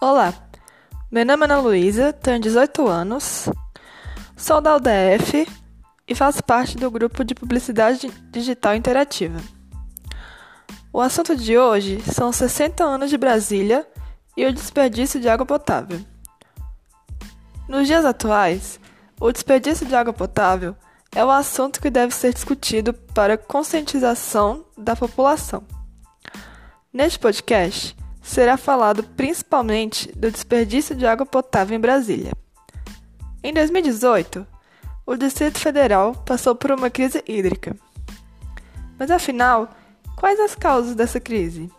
Olá, meu nome é Ana Luísa, tenho 18 anos, sou da UDF e faço parte do grupo de Publicidade Digital Interativa. O assunto de hoje são 60 anos de Brasília e o desperdício de água potável. Nos dias atuais, o desperdício de água potável é o assunto que deve ser discutido para conscientização da população. Neste podcast, será falado principalmente do desperdício de água potável em Brasília. Em 2018, o Distrito Federal passou por uma crise hídrica. Mas afinal, quais as causas dessa crise?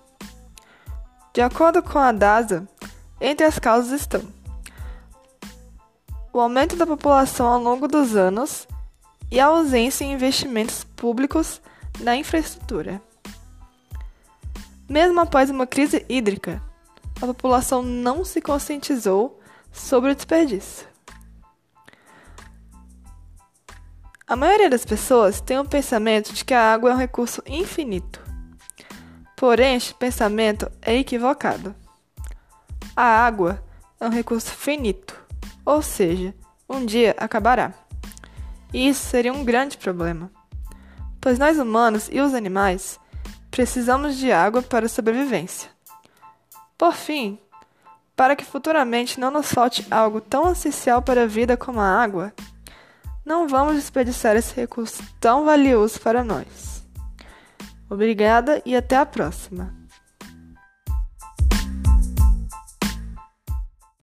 De acordo com a DASA, entre as causas estão o aumento da população ao longo dos anos e a ausência em investimentos públicos na infraestrutura. Mesmo após uma crise hídrica, a população não se conscientizou sobre o desperdício. A maioria das pessoas tem o pensamento de que a água é um recurso infinito. Porém, este pensamento é equivocado. A água é um recurso finito, ou seja, um dia acabará. E isso seria um grande problema, pois nós humanos e os animais precisamos de água para a sobrevivência. Por fim, para que futuramente não nos falte algo tão essencial para a vida como a água, não vamos desperdiçar esse recurso tão valioso para nós. Obrigada e até a próxima!